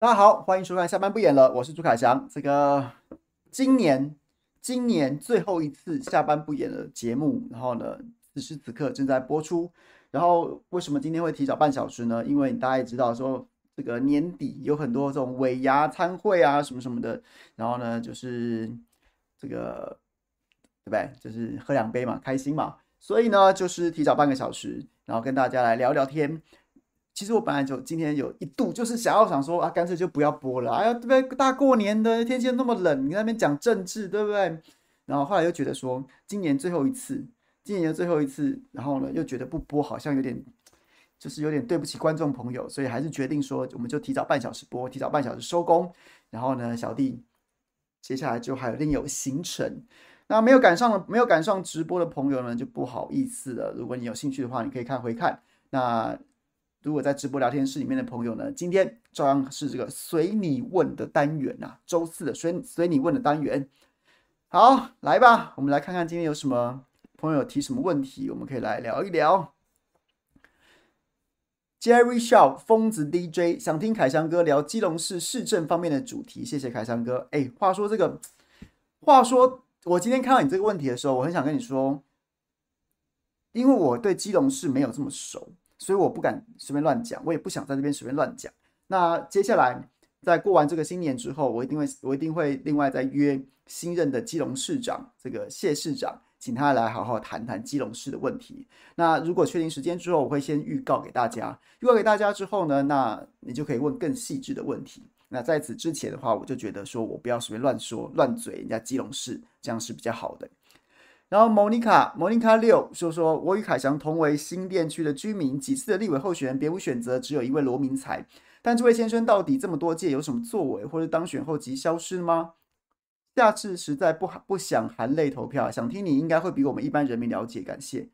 大家好，欢迎收看下班不演了，我是朱凯翔。这个今年今年最后一次下班不演的节目，然后呢，此时此刻正在播出。然后为什么今天会提早半小时呢？因为大家也知道说，这个年底有很多这种尾牙餐会啊，什么什么的。然后呢，就是这个对不对？就是喝两杯嘛，开心嘛。所以呢，就是提早半个小时，然后跟大家来聊聊天。其实我本来就今天有一度就是想要想说啊，干脆就不要播了。哎呀，对不对？大过年的天气那么冷，你那边讲政治，对不对？然后后来又觉得说，今年最后一次，今年的最后一次，然后呢又觉得不播好像有点，就是有点对不起观众朋友，所以还是决定说，我们就提早半小时播，提早半小时收工。然后呢，小弟接下来就还有另有行程。那没有赶上的，没有赶上直播的朋友呢，就不好意思了。如果你有兴趣的话，你可以看回看。那。如果在直播聊天室里面的朋友呢，今天照样是这个随你问的单元呐、周四的随随你问的单元。好，来吧，我们来看看今天有什么朋友提什么问题，我们可以来聊一聊。Jerry Shaw 疯子 DJ 想听凯翔哥聊基隆市市政方面的主题，谢谢凯翔哥。哎，话说这个，话说我今天看到你这个问题的时候，我很想跟你说，因为我对基隆市没有这么熟。所以我不敢随便乱讲，我也不想在这边随便乱讲。那接下来在过完这个新年之后，我一定会我一定会另外再约新任的基隆市长这个谢市长，请他来好好谈谈基隆市的问题。那如果确定时间之后，我会先预告给大家。预告给大家之后呢，那你就可以问更细致的问题。那在此之前的话，我就觉得说我不要随便乱说乱嘴人家基隆市，这样是比较好的。然后莫妮卡，莫妮卡六说说，我与凯翔同为新店区的居民，几次的立委候选人别无选择，只有一位罗明才。但这位先生到底这么多届有什么作为，或者当选后即消失吗？下次实在不不想含泪投票，想听你应该会比我们一般人民了解，感谢。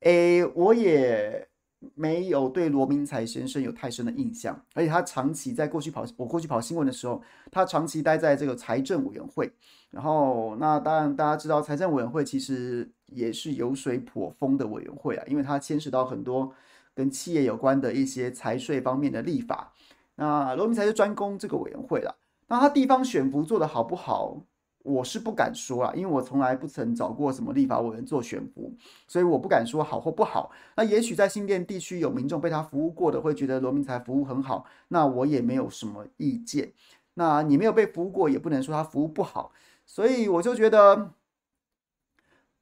诶，我也。没有对罗明才先生有太深的印象，而且他长期在过去跑，我过去跑新闻的时候，他长期待在这个财政委员会。然后，那当然大家知道，财政委员会其实也是油水颇丰的委员会啊，因为它牵涉到很多跟企业有关的一些财税方面的立法。那罗明才是专攻这个委员会了，那他地方选服做得好不好？我是不敢说啊，因为我从来不曾找过什么立法委员做选服，所以我不敢说好或不好。那也许在新店地区有民众被他服务过的，会觉得罗明才服务很好，那我也没有什么意见。那你没有被服务过，也不能说他服务不好。所以我就觉得，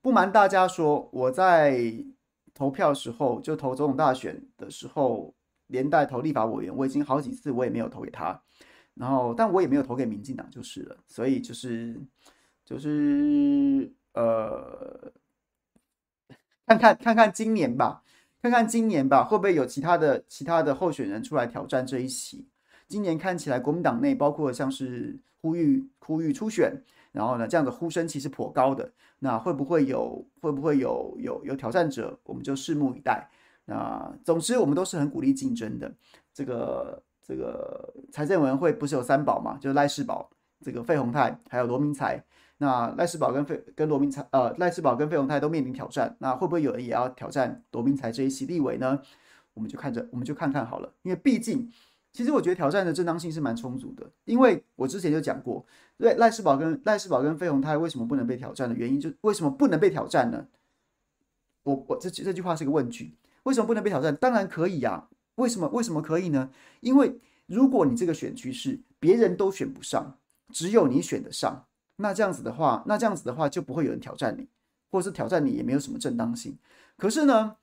不瞒大家说，我在投票时候，就投总统大选的时候，连带投立法委员，我已经好几次我也没有投给他。然后，但我也没有投给民进党就是了，所以就是就是呃，看看看看今年吧，看看今年吧，会不会有其他的其他的候选人出来挑战这一席？今年看起来国民党内包括像是呼吁呼吁初选，然后呢，这样的呼声其实颇高的，那会不会有会不会有有有挑战者？我们就拭目以待。那总之，我们都是很鼓励竞争的，这个。这个财政委员会不是有三宝嘛？就是赖世宝、这个费鸿泰还有罗明才。那赖世宝跟费跟罗明才，呃，赖世宝跟费鸿泰都面临挑战。那会不会有人也要挑战罗明才这一席立委呢？我们就看着，我们就看看好了。因为毕竟，其实我觉得挑战的正当性是蛮充足的。因为我之前就讲过，对赖世宝跟赖世宝跟费鸿泰为什么不能被挑战的原因，就为什么不能被挑战呢？我我这这句话是个问句，为什么不能被挑战？当然可以呀、为什么？为什么可以呢？因为如果你这个选区是别人都选不上，只有你选得上，那这样子的话，那这样子的话就不会有人挑战你，或者是挑战你也没有什么正当性。可是呢，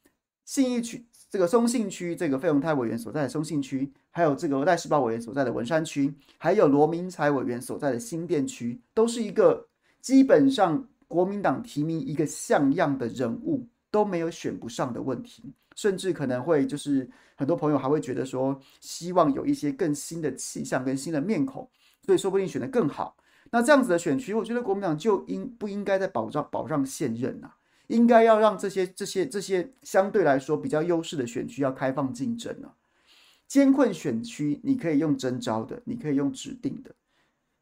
信义区这个松信区这个费鸿泰委员所在的松信区，还有这个赖世葆委员所在的文山区，还有罗明才委员所在的新店区，都是一个基本上国民党提名一个像样的人物都没有选不上的问题。甚至可能会就是很多朋友还会觉得说，希望有一些更新的气象跟新的面孔，所以说不定选得更好。那这样子的选区，我觉得国民党就应不应该在保障保障现任啊？应该要让这些这些这些相对来说比较优势的选区要开放竞争啊。艰困选区你可以用征召的，你可以用指定的，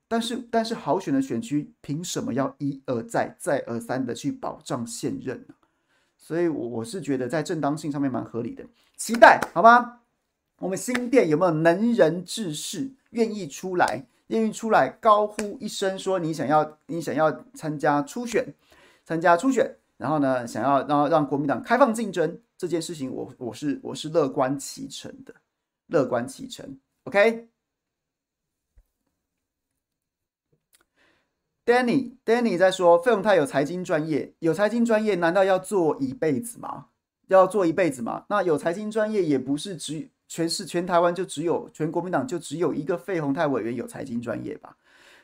但是但是好选的选区凭什么要一而再再而三的去保障现任呢？所以，我我是觉得在正当性上面蛮合理的，期待好吗？我们新店有没有能人志士愿意出来，愿意出来高呼一声说你想要你想要参加初选，参加初选，然后呢，想要然后让国民党开放竞争这件事情我，我我是我是乐观其成的，乐观其成。OK。Danny，Danny 在说费鸿泰有财经专业，有财经专业难道要做一辈子吗？要做一辈子吗？那有财经专业也不是只全是全台湾就只有全国民党就只有一个费鸿泰委员有财经专业吧？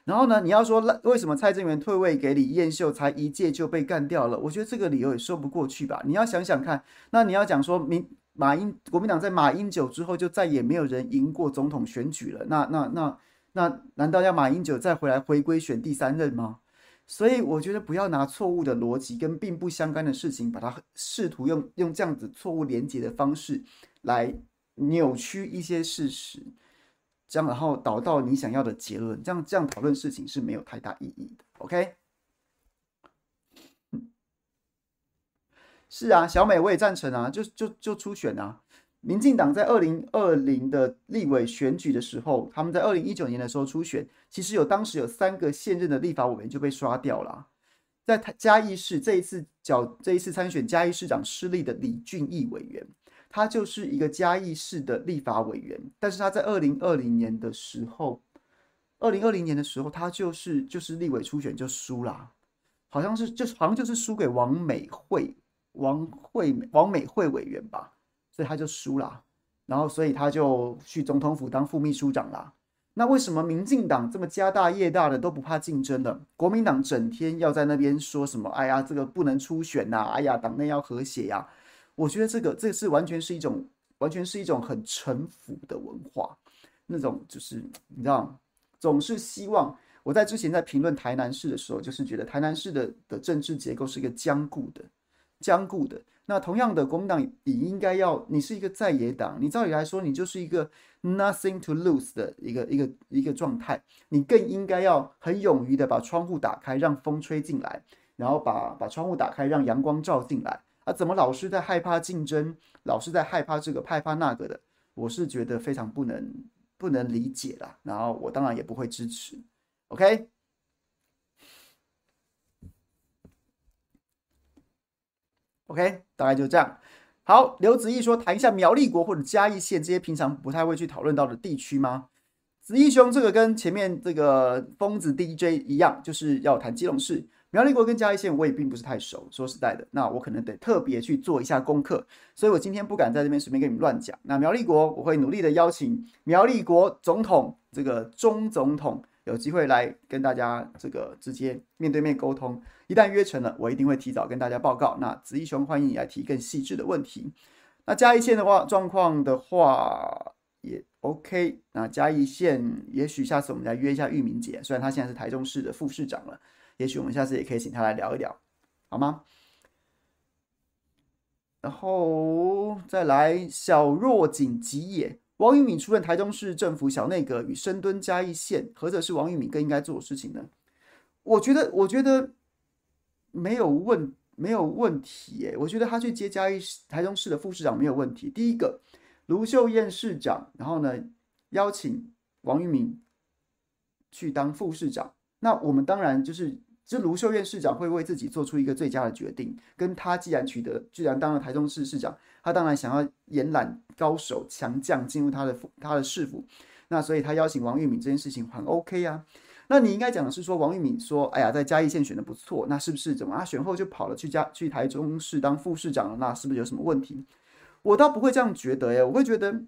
然后呢，你要说为什么蔡正元退位给李彦秀才一届就被干掉了？我觉得这个理由也说不过去吧？你要想想看，那你要讲说民马英国民党在马英九之后就再也没有人赢过总统选举了，那那。那那难道要马英九再回来回归选第三任吗？所以我觉得不要拿错误的逻辑跟并不相干的事情，把它试图用用这样子错误连接的方式来扭曲一些事实，这样然后导到你想要的结论，这样这样讨论事情是没有太大意义的。OK？是啊，小美我也赞成啊，就就就初选啊。民进党在二零二零的立委选举的时候，他们在二零一九年的时候初选，其实有当时有三个现任的立法委员就被刷掉了。在嘉义市这一次角这一次参选嘉义市长失利的李俊毅委员，他就是一个嘉义市的立法委员，但是他在二零二零年的时候，二零二零年的时候他就是就是立委初选就输了，好像是就是好像就是输给王美惠王惠王美惠委员吧。所以他就输了，然后所以他就去总统府当副秘书长啦。那为什么民进党这么家大业大的都不怕竞争的？国民党整天要在那边说什么？哎呀，这个不能初选呐！哎呀，党内要和谐呀！我觉得这个这是完全是一种完全是一种很臣服的文化，那种就是你知道，总是希望我在之前在评论台南市的时候，就是觉得台南市的的政治结构是一个僵固的，僵固的。那同样的，国民党也应该要，你是一个在野党，你照理来说，你就是一个 nothing to lose 的一个一个一个状态，你更应该要很勇于的把窗户打开，让风吹进来，然后把把窗户打开，让阳光照进来。啊，怎么老是在害怕竞争，老是在害怕这个害怕那个的？我是觉得非常不能不能理解啦。然后我当然也不会支持。OK。OK，大概就这样。好，刘子毅说，谈一下苗栗国或者嘉义县这些平常不太会去讨论到的地区吗？子毅兄，这个跟前面这个疯子 DJ 一样，就是要谈基隆市。苗栗国跟嘉义县我也并不是太熟，说实在的，那我可能得特别去做一下功课，所以我今天不敢在这边随便跟你们乱讲。那苗栗国，我会努力的邀请苗栗国总统这个钟总统。有机会来跟大家这个直接面对面沟通，一旦约成了，我一定会提早跟大家报告。那子义兄欢迎你来提更细致的问题。那嘉义县的话状况的话也 OK。那嘉义县也许下次我们来约一下玉明姐，虽然她现在是台中市的副市长了，也许我们下次也可以请她来聊一聊，好吗？然后再来小若锦吉也。王玉敏出任台中市政府小内阁与深蹲嘉义县，何者是王玉敏更应该做的事情呢？我觉得，我觉得没有问没有问题耶。我觉得他去接嘉义台中市的副市长没有问题。第一个，卢秀燕市长，然后呢邀请王玉敏去当副市长，那我们当然就是。这卢秀燕市长会为自己做出一个最佳的决定，跟他既然取得，既然当了台中市市长，他当然想要延揽高手强将进入他的，他的市府，那所以他邀请王玉敏这件事情很 OK 啊。那你应该讲的是说，王玉敏说，哎呀，在嘉义县选的不错，那是不是怎么啊？选后就跑了去嘉去台中市当副市长了？那是不是有什么问题？我倒不会这样觉得耶，我会觉得，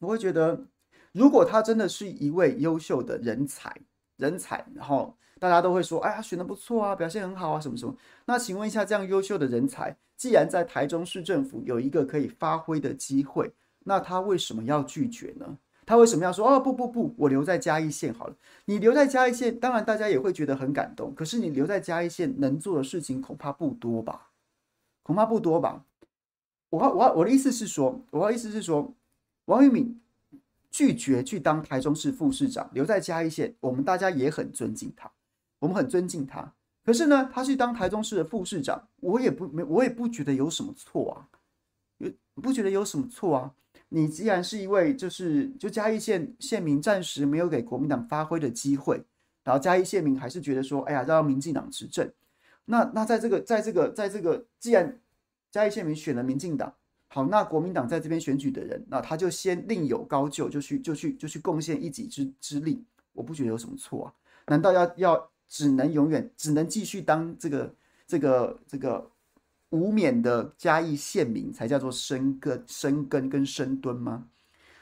我会觉得，如果他真的是一位优秀的人才，人才，然后。大家都会说，哎呀，选的不错啊，表现很好啊，什么什么。那请问一下，这样优秀的人才，既然在台中市政府有一个可以发挥的机会，那他为什么要拒绝呢？他为什么要说，哦，不不不，我留在嘉义县好了。你留在嘉义县，当然大家也会觉得很感动。可是你留在嘉义县能做的事情恐怕不多吧？恐怕不多吧？我我我的意思是说，我的意思是说，王玉敏拒绝去当台中市副市长，留在嘉义县，我们大家也很尊敬他。我们很尊敬他，可是呢，他去当台中市的副市长，我也不没，我也不觉得有什么错啊。有不觉得有什么错啊？你既然是一位就是就嘉义县县民，暂时没有给国民党发挥的机会，然后嘉义县民还是觉得说，哎呀，让民进党执政。那那在这个在这个在这个，既然嘉义县民选了民进党，好，那国民党在这边选举的人，那他就先另有高就，就去就去就去贡献一己之之力，我不觉得有什么错啊？难道要要只能永远只能继续当这个这个这个无冕的嘉义县民才叫做生根生根跟深蹲吗？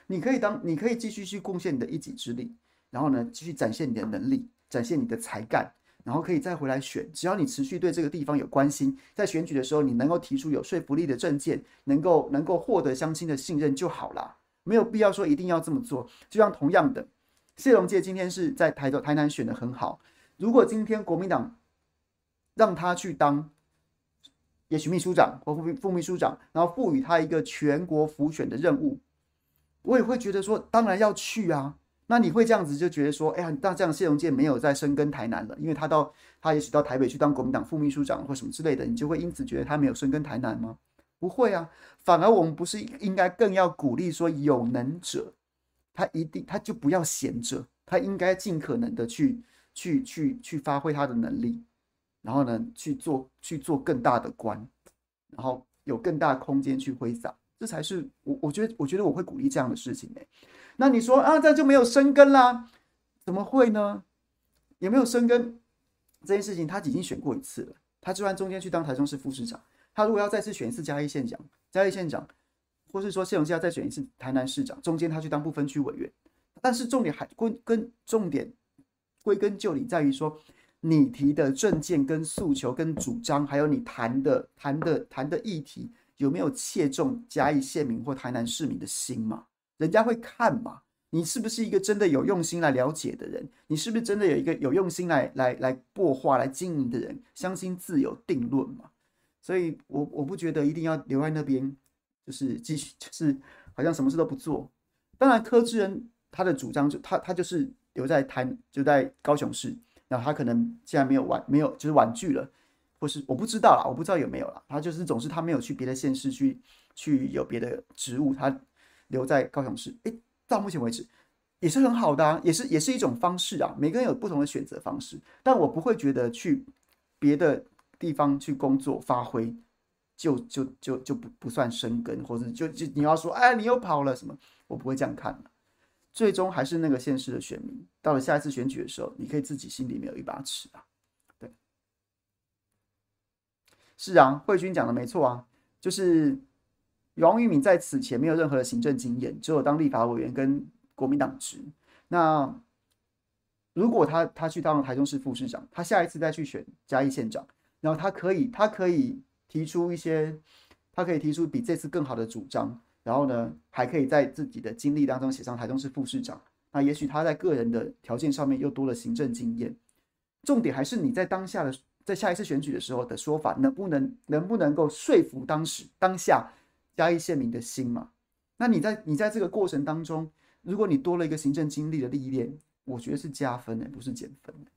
你可以当你可以继续去贡献你的一己之力，然后呢，继续展现你的能力，展现你的才干。然后可以再回来选，只要你持续对这个地方有关心，在选举的时候你能够提出有说服力的政见，能够能够获得乡亲的信任就好啦，没有必要说一定要这么做。就像同样的，谢龙介今天是在台的台南选的很好，如果今天国民党让他去当，也许秘书长或副副秘书长，然后赋予他一个全国辅选的任务，我也会觉得说，当然要去啊。那你会这样子就觉得说，哎呀，那这样谢龙介没有再深耕台南了，因为他到他也许到台北去当国民党副秘书长或什么之类的，你就会因此觉得他没有深耕台南吗？不会啊，反而我们不是应该更要鼓励说有能者，他一定他就不要闲着，他应该尽可能的去去去去发挥他的能力，然后呢去做去做更大的官，然后有更大空间去挥洒，这才是我我觉得我觉得我会鼓励这样的事情欸。那你说啊，这就没有生根啦？怎么会呢？有没有生根这件事情，他已经选过一次了。他就算中间去当台中市副市长，他如果要再次选一次嘉义县长，嘉义县长，或是说谢龙介要再选一次台南市长，中间他去当不分区委员。但是重点还归根重点归根究底在于说，你提的政见跟诉求跟主张，还有你谈的谈的谈的议题，有没有切中嘉义县民或台南市民的心嘛？人家会看嘛？你是不是一个真的有用心来了解的人？你是不是真的有一个有用心来来来擘画来经营的人？相信自有定论嘛。所以我，我不觉得一定要留在那边，就是继续就是好像什么事都不做。当然，柯志恩他的主张就他他就是留在台就在高雄市，他可能现在没有玩没有就是婉拒了，或是我不知道啦，我不知道有没有啦。他就是总是他没有去别的县市去去有别的职务，他。留在高雄市，诶，到目前为止也是很好的啊，也是也是一种方式啊。每个人有不同的选择方式，但我不会觉得去别的地方去工作发挥就就就就不不算生根，或者就就你要说，哎，你又跑了什么？我不会这样看。最终还是那个县市的选民，到了下一次选举的时候，你可以自己心里面有一把尺啊。对，是啊，慧君讲的没错啊，就是。王玉敏在此前没有任何的行政经验，只有当立法委员跟国民党职。那如果他他去当台中市副市长，他下一次再去选嘉义县长，然后他可以他可以提出一些，他可以提出比这次更好的主张，然后呢，还可以在自己的经历当中写上台中市副市长。那也许他在个人的条件上面又多了行政经验。重点还是你在当下的在下一次选举的时候的说法，能不能能不能够说服当时当下。嘉义县民的心嘛，那你在你在这个过程当中，如果你多了一个行政经历的历练，我觉得是加分的，不是减分的。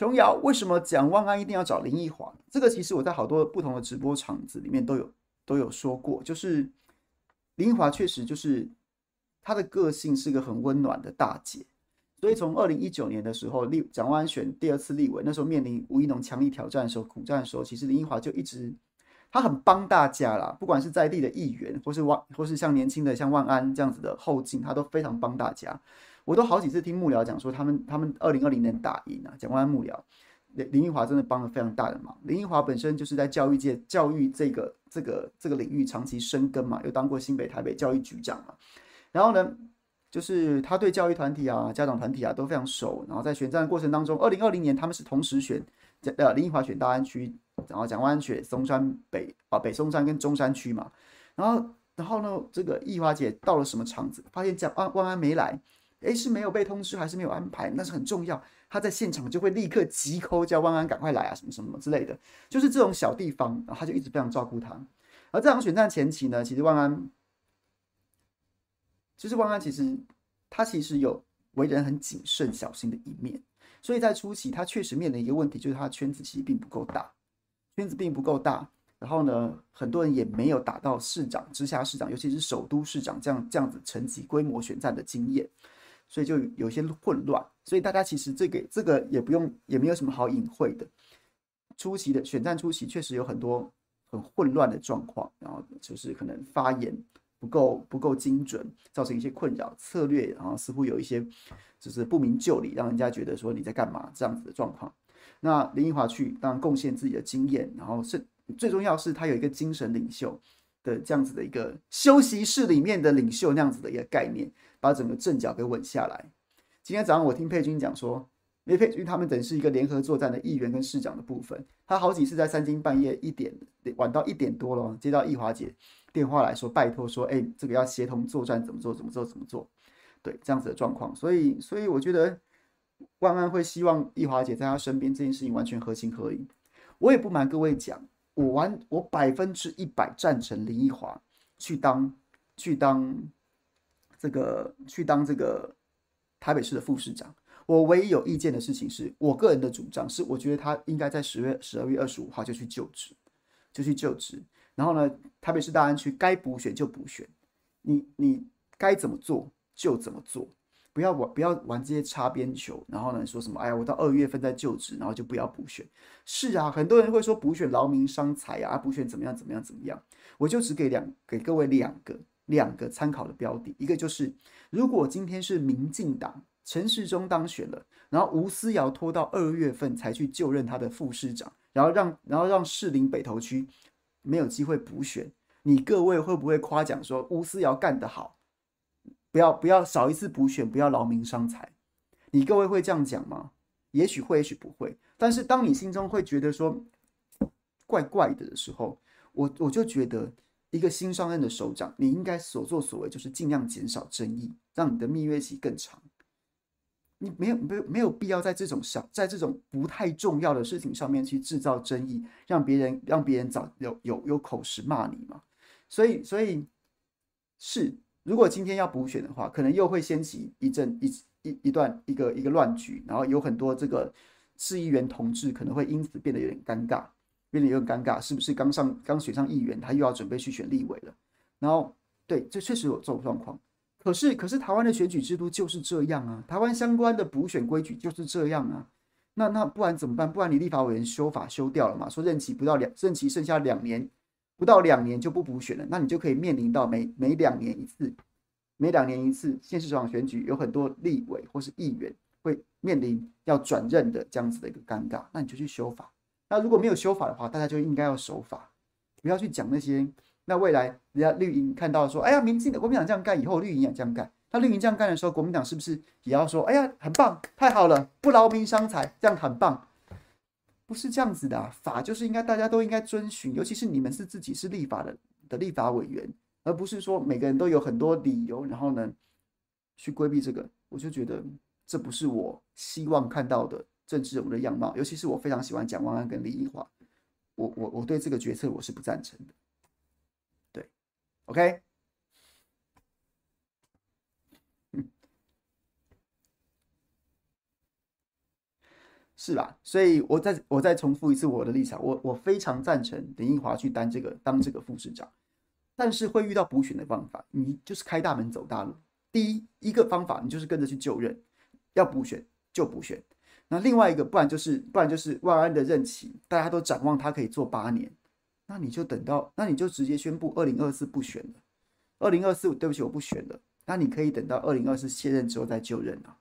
琼瑶，为什么蒋万安一定要找林奕华？这个其实我在好多不同的直播场子里面都有都有说过，就是林奕华确实就是他的个性是个很温暖的大姐。所以从二零一九年的时候，立蒋万安选第二次立委，那时候面临吴怡农强力挑战的时候，苦战的时候，其实林奕华就一直他很帮大家啦，不管是在地的议员，或是万，或是像年轻的像万安这样子的后进，他都非常帮大家。我都好几次听幕僚讲说，他们他们二零二零年打赢啊，蒋万安幕僚。林林奕华真的帮了非常大的忙。林奕华本身就是在教育界教育这个这个这个领域长期深耕嘛，又当过新北台北教育局长嘛，然后呢，就是他对教育团体啊、家长团体啊都非常熟，然后在选战的过程当中，二零二零年他们是同时选，呃，林奕华选大安区，然后蒋万安选松山北啊北松山跟中山区嘛，然后然后呢，这个奕华姐到了什么场子，发现蒋万万安没来，诶，是没有被通知还是没有安排？那是很重要，他在现场就会立刻急 call 叫万安赶快来啊，什么什么之类的，就是这种小地方，然后他就一直非常照顾他。而这场选战前期呢，其实万安。就是万安，其实他其实有为人很谨慎小心的一面。所以在初期，他确实面临一个问题，就是他的圈子其实并不够大，圈子并不够大。然后呢，很多人也没有打到市长、直辖市长，尤其是首都市长这样这样子层级规模选战的经验，所以就有些混乱。所以大家其实这个这个也不用，也没有什么好隐晦的。初期的选战初期确实有很多很混乱的状况，然后就是可能发言不够不够精准，造成一些困扰，策略然后似乎有一些就是不明就里，让人家觉得说你在干嘛这样子的状况。那林奕华去当然贡献自己的经验，然后是。最重要是他有一个精神领袖的这样子的一个休息室里面的领袖那样子的一个概念，把整个阵脚给稳下来。今天早上我听佩君讲说，因为佩君他们等是一个联合作战的议员跟市长的部分，他好几次在三更半夜一点晚到一点多了，接到奕华姐电话来说，拜托说，哎，这个要协同作战，怎么做，怎么做，怎么做？对，这样子的状况，所以，所以我觉得万安会希望奕华姐在他身边，这件事情完全合情合理。我也不瞒各位讲。我完，我百分之一百赞成林奕华去当去当这个去当这个台北市的副市长。我唯一有意见的事情是，我个人的主张是，我觉得他应该在十月十二月二十五号就去就职，就去就职。然后呢，台北市大安区该补选就补选，你你该怎么做就怎么做。不要玩，不要玩这些擦边球。然后呢，说什么？哎呀，我到二月份再就职，然后就不要补选。是啊，很多人会说补选劳民伤财啊，补选怎么样怎么样怎么样。我就只给两给各位两个两个参考的标的，一个就是如果今天是民进党陈时中当选了，然后吴思瑶拖到二月份才去就任他的副市长，然后让然后让士林北投区没有机会补选，你各位会不会夸奖说吴思瑶干得好？不要不要少一次补选，不要劳民伤财。你各位会这样讲吗？也许会，也许不会。但是当你心中会觉得说怪怪的的时候，我我就觉得一个新上任的首长，你应该所作所为就是尽量减少争议，让你的蜜月期更长。你没有没有没有必要在这种小在这种不太重要的事情上面去制造争议，让别人让别人找有有有口实骂你嘛。所以所以是。如果今天要补选的话，可能又会掀起一阵一一一段一个一个乱局，然后有很多这个市议员同志可能会因此变得有点尴尬，变得有点尴尬，是不是刚上刚选上议员，他又要准备去选立委了？然后对，这确实有这种状况。可是可是台湾的选举制度就是这样啊，台湾相关的补选规矩就是这样啊。那那不然怎么办？不然你立法委员修法修掉了嘛？说任期不到两任期剩下两年。不到两年就不补选了，那你就可以面临到每每两年一次，每两年一次县市长选举，有很多立委或是议员会面临要转任的这样子的一个尴尬，那你就去修法。那如果没有修法的话，大家就应该要守法，不要去讲那些。那未来人家绿营看到说，哎呀，民进的国民党这样干，以后绿营也这样干。那绿营这样干的时候，国民党是不是也要说，哎呀，很棒，太好了，不劳民伤财，这样很棒。不是这样子的啊，法就是应该大家都应该遵循，尤其是你们是自己是立法的的立法委员，而不是说每个人都有很多理由，然后呢去规避这个。我就觉得这不是我希望看到的政治人物的样貌，尤其是我非常喜欢蒋万安跟林奕华，我我我对这个决策我是不赞成的。对，OK。是吧？所以我再我再重复一次我的立场，我我非常赞成林奕华去当这个当这个副市长，但是会遇到补选的方法，你就是开大门走大路。第一一个方法，你就是跟着去就任，要补选就补选。那另外一个，不然就是不然就是万安的任期，大家都展望他可以做八年，那你就等到，那你就直接宣布二零二四不选了。二零二四，对不起，我不选了。那你可以等到二零二四卸任之后再就任啊。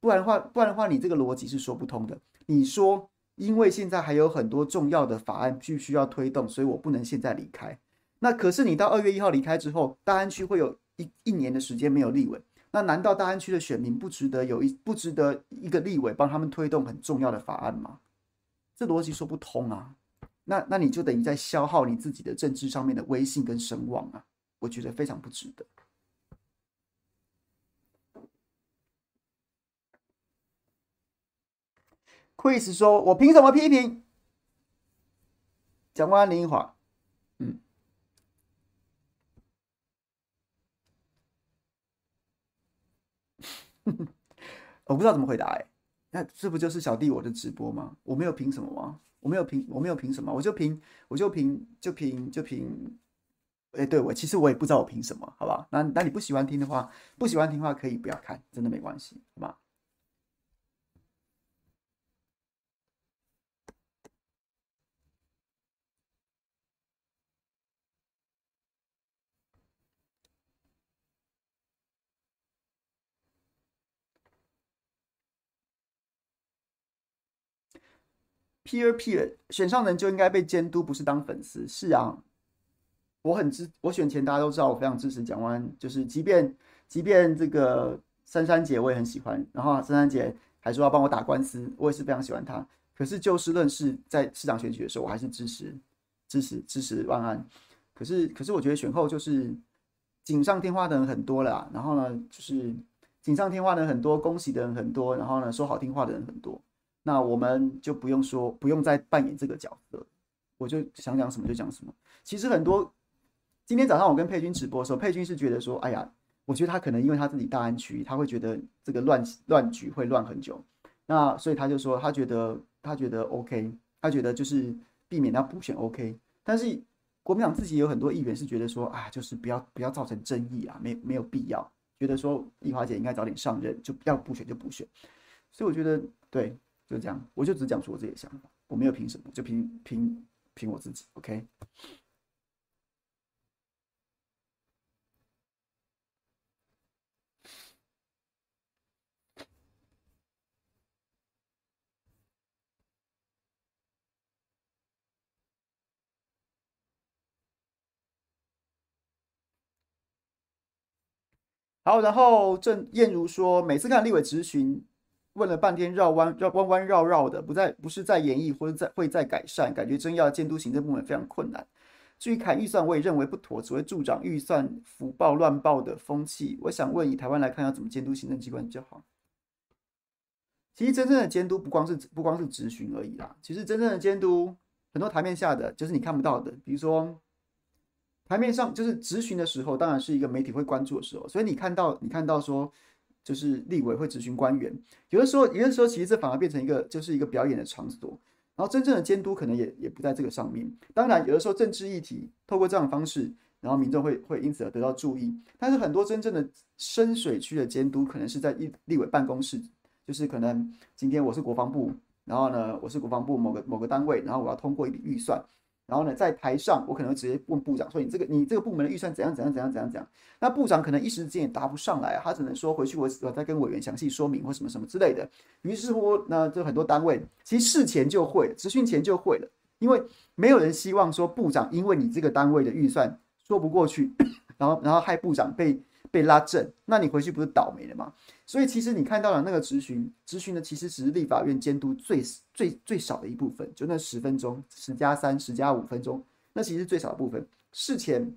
不然的话，不然的话，你这个逻辑是说不通的。你说，因为现在还有很多重要的法案必须要推动，所以我不能现在离开。那可是你到二月一号离开之后，大安区会有一一年的时间没有立委。那难道大安区的选民不值得有一不值得一个立委帮他们推动很重要的法案吗？这逻辑说不通啊。那那你就等于在消耗你自己的政治上面的威信跟声望啊。我觉得非常不值得。Chris 说：“我凭什么批评？”讲完、林奕华，嗯，我不知道怎么回答哎、那这不就是小弟我的直播吗？我没有凭什么吗？我没有凭，我没有凭什么？我就凭，我就凭，就凭，就凭。哎，对我其实我也不知道我凭什么，好吧？那那你不喜欢听的话，不喜欢听的话可以不要看，真的没关系，好吗？Peer Peer 选上人就应该被监督，不是当粉丝。是啊，我很支，我选前大家都知道，我非常支持蒋万安。就是即便即便这个珊珊姐我也很喜欢，然后珊珊姐还说要帮我打官司，我也是非常喜欢她。可是就事论事，在市长选举的时候，我还是支持支持支持万安。可是可是我觉得选后就是锦上添花的人很多了，然后呢就是锦上添花的人很多，恭喜的人很多，然后呢说好听话的人很多。那我们就不用说，不用再扮演这个角色，我就想讲什么就讲什么。其实很多，今天早上我跟佩君直播的时候，佩君是觉得说，哎呀，我觉得他可能因为他自己大安区，他会觉得这个乱乱局会乱很久，那所以他就说他觉得他觉得 OK，他觉得就是避免他补选 OK。但是国民党自己有很多议员是觉得说，啊，就是不要不要造成争议啊，没没有必要，觉得说丽华姐应该早点上任，就要补选就补选。所以我觉得对。就这样，我就只讲出我自己的想法，我没有凭什么，就凭凭凭我自己，OK。好，然后郑燕如说，每次看立委质询。问了半天绕弯绕弯弯绕绕的，不在不是在演绎或者在会在改善，感觉真要监督行政部门非常困难。至于砍预算，我也认为不妥，只会助长预算福报乱报的风气。我想问，以台湾来看，要怎么监督行政机关比较好？其实真正的监督不光是不光是质询而已啦，其实真正的监督很多台面下的就是你看不到的，比如说台面上就是质询的时候，当然是一个媒体会关注的时候，所以你看到你看到说。就是立委会质询官员，有的时候，有的时候其实这反而变成一个，就是一个表演的场所。然后真正的监督可能也也不在这个上面。当然，有的时候政治议题透过这样的方式，然后民众会会因此而得到注意。但是很多真正的深水区的监督，可能是在立立委办公室，就是可能今天我是国防部，然后呢，我是国防部某个某个单位，然后我要通过一笔预算。然后呢，在台上，我可能直接问部长说：“你这个，你这个部门的预算怎样怎样怎样怎样怎样？”那部长可能一时之间也答不上来，他只能说回去我我再跟委员详细说明或什么什么之类的。于是乎，那就很多单位其实事前就会，质询前就会了，因为没有人希望说部长因为你这个单位的预算说不过去，然后然后害部长被被拉正，那你回去不是倒霉了吗？所以其实你看到了那个质询，质询呢其实只是立法院监督最最最少的一部分，就那十分钟，十加三，十加五分钟，那其实是最少的部分。事前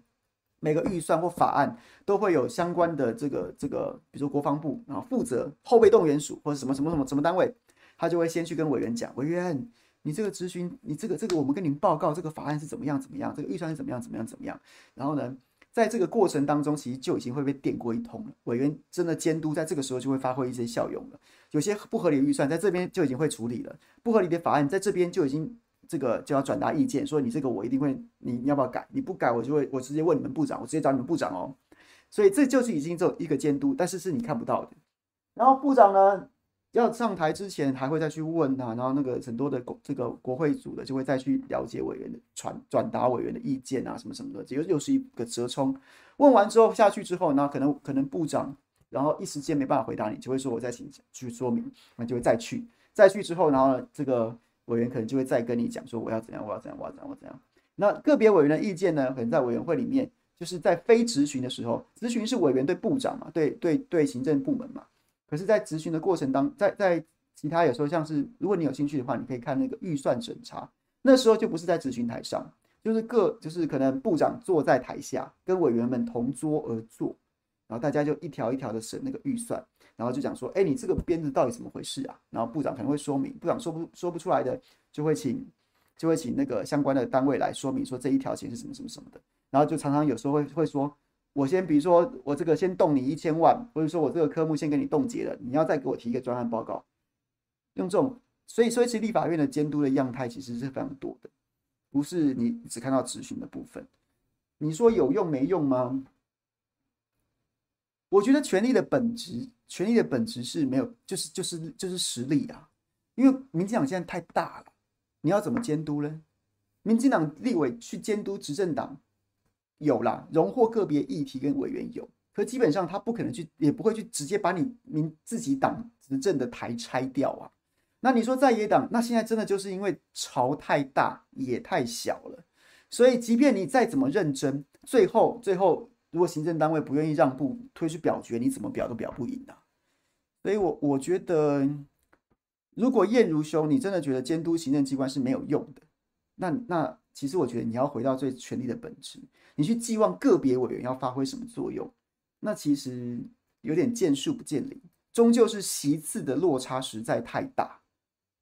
每个预算或法案都会有相关的这个这个，比如说国防部啊负责后备动员署或者什么什么什么什么单位，他就会先去跟委员讲，委员，你这个质询，你这个这个我们跟您报告这个法案是怎么样怎么样，这个预算是怎么样怎么样怎么样，然后呢？在这个过程当中，其实就已经会被电过一通了。委员真的监督，在这个时候就会发挥一些效用了。有些不合理的预算，在这边就已经会处理了；不合理的法案，在这边就已经这个就要转达意见，说你这个我一定会，你要不要改？你不改，我就会我直接问你们部长，我直接找你们部长哦。所以这就是已经做一个监督，但是是你看不到的。然后部长呢？要上台之前还会再去问他，然后那个很多的这个国会组的就会再去了解委员的传转达委员的意见啊什么什么的，这又又是一个折冲。问完之后下去之后，那可能可能部长然后一时间没办法回答你，就会说我再请去说明，那就会再去再去之后，然后这个委员可能就会再跟你讲说我要怎样我要怎样我要怎样我要怎样。那个别委员的意见呢，可能在委员会里面就是在非质询的时候，质询是委员对部长嘛，对对对行政部门嘛。可是，在质询的过程当，在在其他有时候像是，如果你有兴趣的话，你可以看那个预算审查，那时候就不是在咨询台上，就是各就是可能部长坐在台下，跟委员们同桌而坐，然后大家就一条一条的审那个预算，然后就讲说，哎，你这个编制到底怎么回事啊？然后部长可能会说明，部长说不说不出来的，就会请就会请那个相关的单位来说明，说这一条钱是什么什么什么的，然后就常常有时候会会说。我先比如说我这个先动你一千万，或者说我这个科目先给你冻结了，你要再给我提一个专案报告，用这种，所以所以其实立法院的监督的样态其实是非常多的，不是你只看到质询的部分。你说有用没用吗？我觉得权力的本质，权力的本质是没有，就是就是就是实力啊。因为民进党现在太大了，你要怎么监督呢？民进党立委去监督执政党有啦，荣获个别议题跟委员有，可基本上他不可能去，也不会去直接把你民自己党执政的台拆掉啊。那你说在野党，那现在真的就是因为巢太大，也太小了，所以即便你再怎么认真，最后最后。如果行政单位不愿意让步，推去表决，你怎么表都表不赢的啊。所以我，我觉得，如果晏如兄你真的觉得监督行政机关是没有用的，那那其实我觉得你要回到最权力的本质，你去寄望个别委员要发挥什么作用，那其实有点见树不见林，终究是席次的落差实在太大，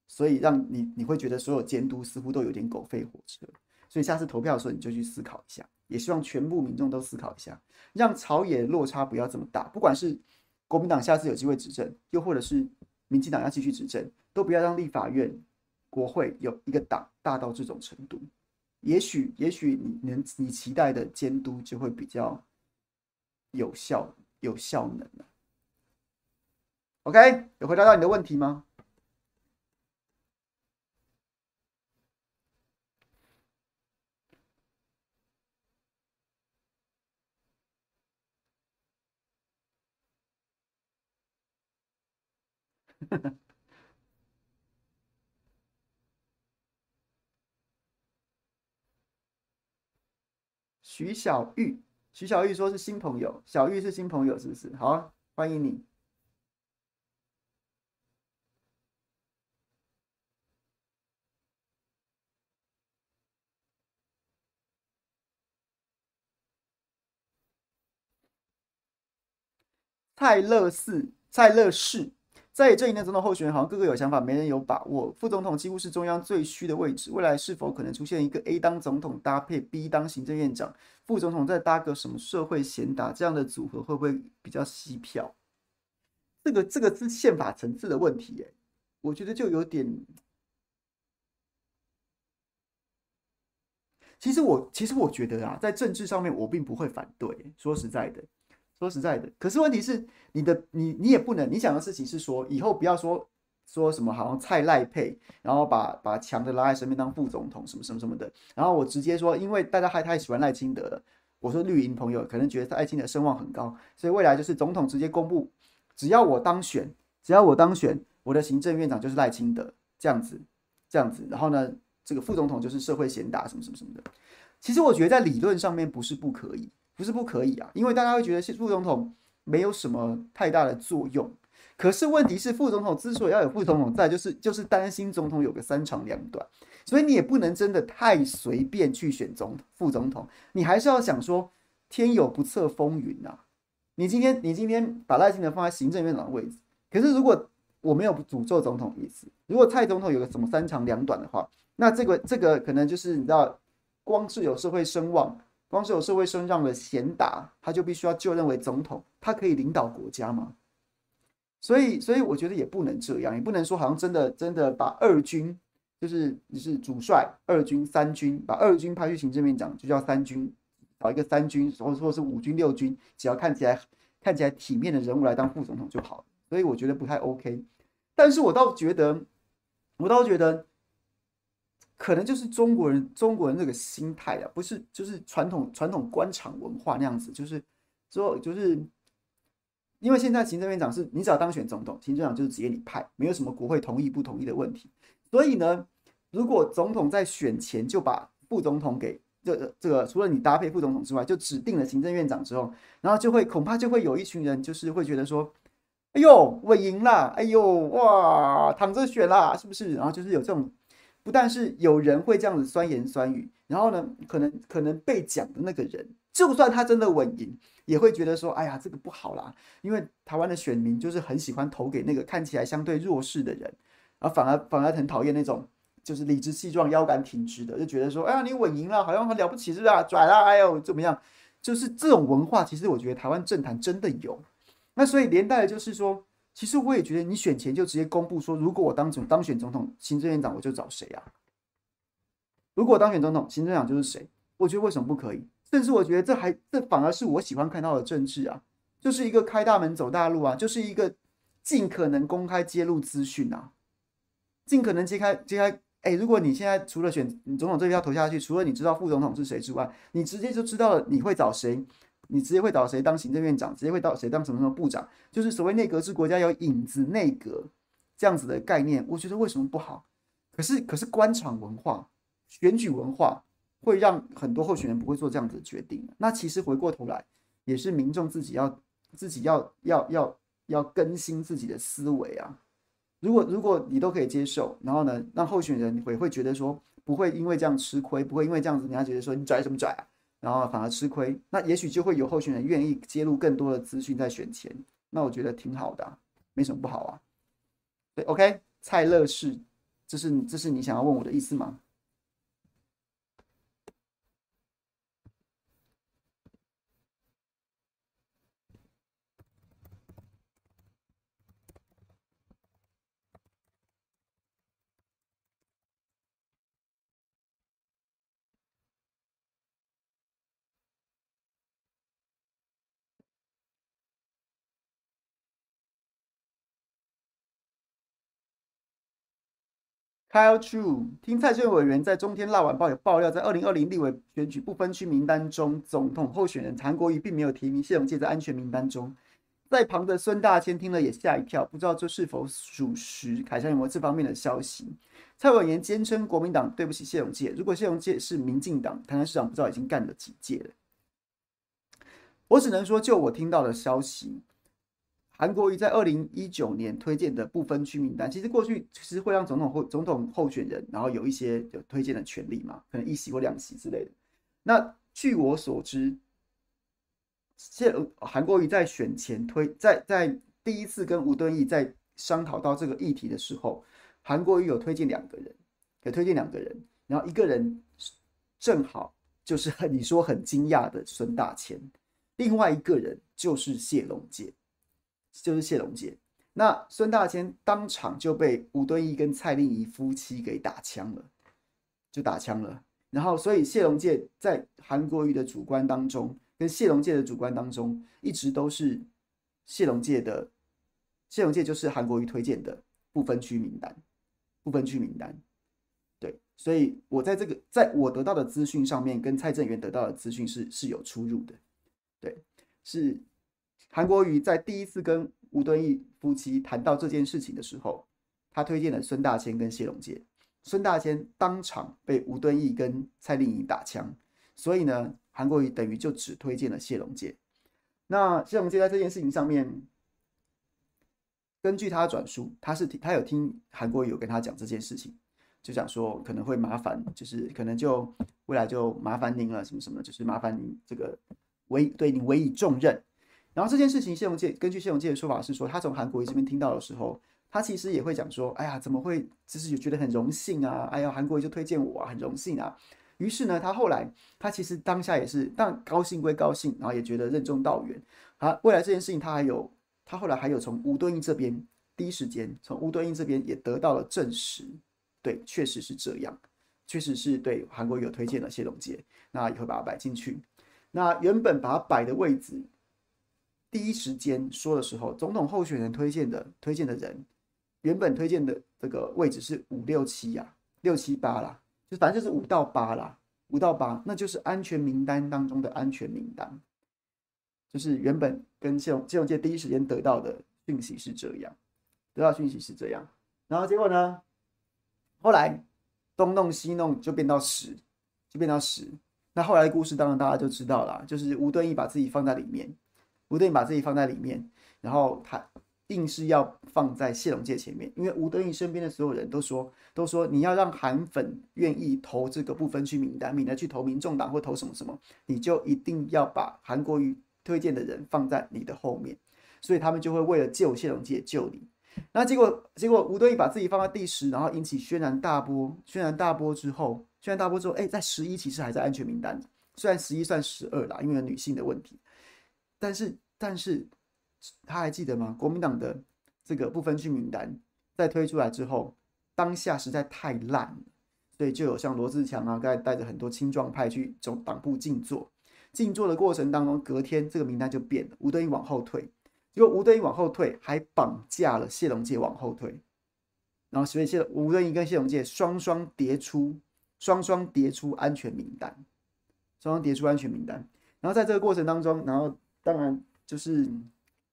所以让你你会觉得所有监督似乎都有点狗吠火车。所以下次投票的时候，你就去思考一下。也希望全部民众都思考一下，让朝野落差不要这么大。不管是国民党下次有机会执政，又或者是民进党要继续执政，都不要让立法院、国会有一个党大到这种程度。也许，也许你能你期待的监督就会比较有效、有效能了。OK，有回答到你的问题吗？徐小玉，徐小玉说是新朋友，小玉是新朋友是不是？好，欢迎你。蔡乐四，蔡乐士。在这一年总统候选人好像个个有想法，没人有把握。副总统几乎是中央最虚的位置，未来是否可能出现一个 A 当总统搭配 B 当行政院长，副总统再搭个什么社会贤达这样的组合，会不会比较吸票？这个这个是宪法层次的问题耶，我觉得就有点。其实我其实我觉得啊，在政治上面我并不会反对，说实在的。说实在的，可是问题是，你的你你也不能，你想的事情是说，以后不要说说什么好像蔡赖配，然后把把强的拉在身边当副总统，什么什么什么的，然后我直接说，因为大家还太喜欢赖清德了，我说绿营朋友可能觉得赖清德声望很高，所以未来就是总统直接公布，只要我当选，只要我当选，我的行政院长就是赖清德，这样子，这样子，然后呢，这个副总统就是社会贤达，什么什么什么的，其实我觉得在理论上面不是不可以。不是不可以啊，因为大家会觉得副总统没有什么太大的作用。可是问题是，副总统之所以要有副总统在，就是就是担心总统有个三长两短，所以你也不能真的太随便去选总副总统，你还是要想说天有不测风云啊。你今天你今天把赖清德放在行政院长的位置，可是如果我没有诅咒总统的意思，如果蔡总统有个什么三长两短的话，那这个这个可能就是你知道，光是有社会声望。光是有社会声让的贤达，他就必须要就任为总统，他可以领导国家吗？所以，所以我觉得也不能这样，也不能说好像真的真的把二军，就是你是主帅，二军、三军，把二军派去行政院长就叫三军，找一个三军，或者说是五军、六军，只要看起来看起来体面的人物来当副总统就好。所以我觉得不太 OK，但是我倒觉得，我倒觉得。可能就是中国人，中国人这个心态啊，不是就是传统传统官场文化那样子，就是说就是，因为现在行政院长是你只要当选总统，行政长就是直接你派，没有什么国会同意不同意的问题。所以呢，如果总统在选前就把副总统给这、这个，除了你搭配副总统之外，就指定了行政院长之后，然后就会恐怕就会有一群人就是会觉得说，哎呦，我赢了，哎呦，哇，躺着选啦，是不是？然后就是有这种。不但是有人会这样子酸言酸语，然后呢，可能可能被讲的那个人，就算他真的稳赢，也会觉得说，哎呀，这个不好啦，因为台湾的选民就是很喜欢投给那个看起来相对弱势的人，而反而反而很讨厌那种就是理直气壮、腰杆挺直的，就觉得说，哎呀，你稳赢了，好像很了不起，是不是啊？拽啦，哎呦，怎么样？就是这种文化，其实我觉得台湾政坛真的有。那所以连带的就是说，其实我也觉得你选前就直接公布说，如果我当总当选总统，行政院长我就找谁啊？如果当选总统，行政长就是谁？我觉得为什么不可以？甚至我觉得这还这反而是我喜欢看到的政治啊，就是一个开大门走大路啊，就是一个尽可能公开揭露资讯啊，尽可能揭开揭开。哎，如果你现在除了选总统这票投下去，除了你知道副总统是谁之外，你直接就知道了你会找谁，你直接会找谁当行政院长，直接会到谁当什么什么部长，就是所谓内阁制国家有影子内阁这样子的概念，我觉得为什么不好？可是可是官场文化。选举文化会让很多候选人不会做这样子的决定。那其实回过头来，也是民众自己要自己要要要要更新自己的思维啊。如果如果你都可以接受，然后呢，让候选人会会觉得说不会因为这样吃亏，不会因为这样子人家觉得说你拽什么拽啊，然后反而吃亏，那也许就会有候选人愿意揭露更多的资讯在选前。那我觉得挺好的啊，没什么不好啊。对，OK，蔡乐士，这是这是你想要问我的意思吗？Kyle Chu 听蔡政委员在中天辣晚报有爆料，在二零二零立委选举不分区名单中，总统候选人韩国瑜并没有提名谢龙介在安全名单中。在旁的孙大千听了也吓一跳，不知道这是否属实。凯翔有没有这方面的消息？蔡委员坚称国民党对不起谢龙介，如果谢龙介是民进党，台南市长不知道已经干了几届了。我只能说，就我听到的消息。韩国瑜在二零一九年推荐的不分区名单，其实过去其实会让总统候总统候选人，然后有一些有推荐的权利嘛，可能一席或两席之类的。那据我所知，现韩国瑜在选前推在在第一次跟吴敦义在商讨到这个议题的时候，韩国瑜有推荐两个人，有推荐两个人，然后一个人正好就是你说很惊讶的孙大千，另外一个人就是谢龙介。就是谢龙介，那孙大千当场就被吴敦义跟蔡令仪夫妻给打枪了，就打枪了。然后，所以谢龙介在韩国瑜的主观当中，跟谢龙介的主观当中，一直都是谢龙介的。谢龙介就是韩国瑜推荐的不分区名单，不分区名单。对，所以我在这个在我得到的资讯上面，跟蔡正元得到的资讯是是有出入的。对，是。韩国瑜在第一次跟吴敦义夫妻谈到这件事情的时候，他推荐了孙大千跟谢龙介。孙大千当场被吴敦义跟蔡令宜打枪，所以呢，韩国瑜等于就只推荐了谢龙介。那谢龙介在这件事情上面，根据他转述，他是他有听韩国瑜有跟他讲这件事情，就讲说可能会麻烦，就是可能就未来就麻烦您了，什么什么，就是麻烦您这个委对你委以重任。然后这件事情，谢荣介根据谢荣介的说法是说，他从韩国瑜这边听到的时候，他其实也会讲说：“哎呀，怎么会？就是觉得很荣幸啊！哎呀，韩国瑜就推荐我啊，很荣幸啊。”于是呢，他后来他其实当下也是，但高兴归高兴，然后也觉得任重道远。啊，未来这件事情他还有，他后来还有从吴敦义这边第一时间从吴敦义这边也得到了证实，对，确实是这样，确实是对韩国瑜有推荐了谢荣介，那也会把它摆进去。那原本把它摆的位置。第一时间说的时候，总统候选人推荐的推荐的人，原本推荐的这个位置是五六七呀，六七八啦，就反正就是五到八啦，五到八，那就是安全名单当中的安全名单，就是原本跟谢龙谢龙介第一时间得到的讯息是这样，得到讯息是这样，然后结果呢，后来东弄西弄就变到十，就变到十，那后来的故事当然大家就知道了，就是吴敦义把自己放在里面。吴敦义把自己放在里面，然后他硬是要放在谢龙介前面，因为吴敦义身边的所有人都说，都说你要让韩粉愿意投这个不分区名单，免得去投民众党或投什么什么，你就一定要把韩国瑜推荐的人放在你的后面，所以他们就会为了救谢龙介救你。那结果结果吴敦义把自己放在第十，然后引起轩然大波，轩然大波之后，轩然大波之后，哎，在十一其实还在安全名单。虽然十一算十二啦，因为女性的问题，但是但是他还记得吗？国民党的这个不分区名单在推出来之后，当下实在太烂，所以就有像罗志强啊，刚才带着很多青壮派去总党部静坐。静坐的过程当中，隔天这个名单就变了，吴敦义往后退，结果吴敦义往后退，还绑架了谢龙介往后退，然后所以谢吴敦义跟谢龙介双双迭出，双双迭出安全名单。双双迭出安全名单，然后在这个过程当中，然后当然就是